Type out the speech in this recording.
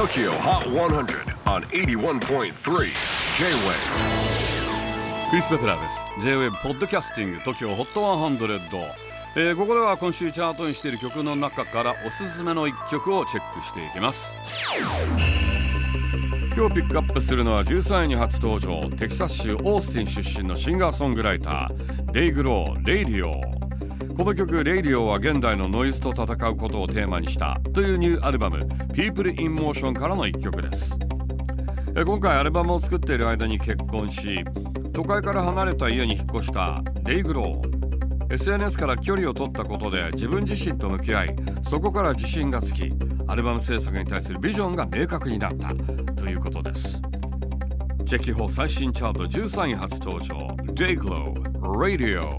TOKYO HOT 100 on 81.3 J-WAVE クリス・ペプラーです。J-WAVE ポッドキャスティング TOKYO HOT 100、えー、ここでは今週チャートにしている曲の中からおすすめの一曲をチェックしていきます。今日ピックアップするのは13位に初登場テキサス州オースティン出身のシンガーソングライター Dayglow・Radio この曲「Radio」は現代のノイズと戦うことをテーマにしたというニューアルバム「People in Motion」からの一曲です。今回アルバムを作っている間に結婚し都会から離れた家に引っ越したレイグロー。SNS から距離を取ったことで自分自身と向き合いそこから自信がつきアルバム制作に対するビジョンが明確になったということです。チェキホ最新チャート13位初登場。Dayglow Radio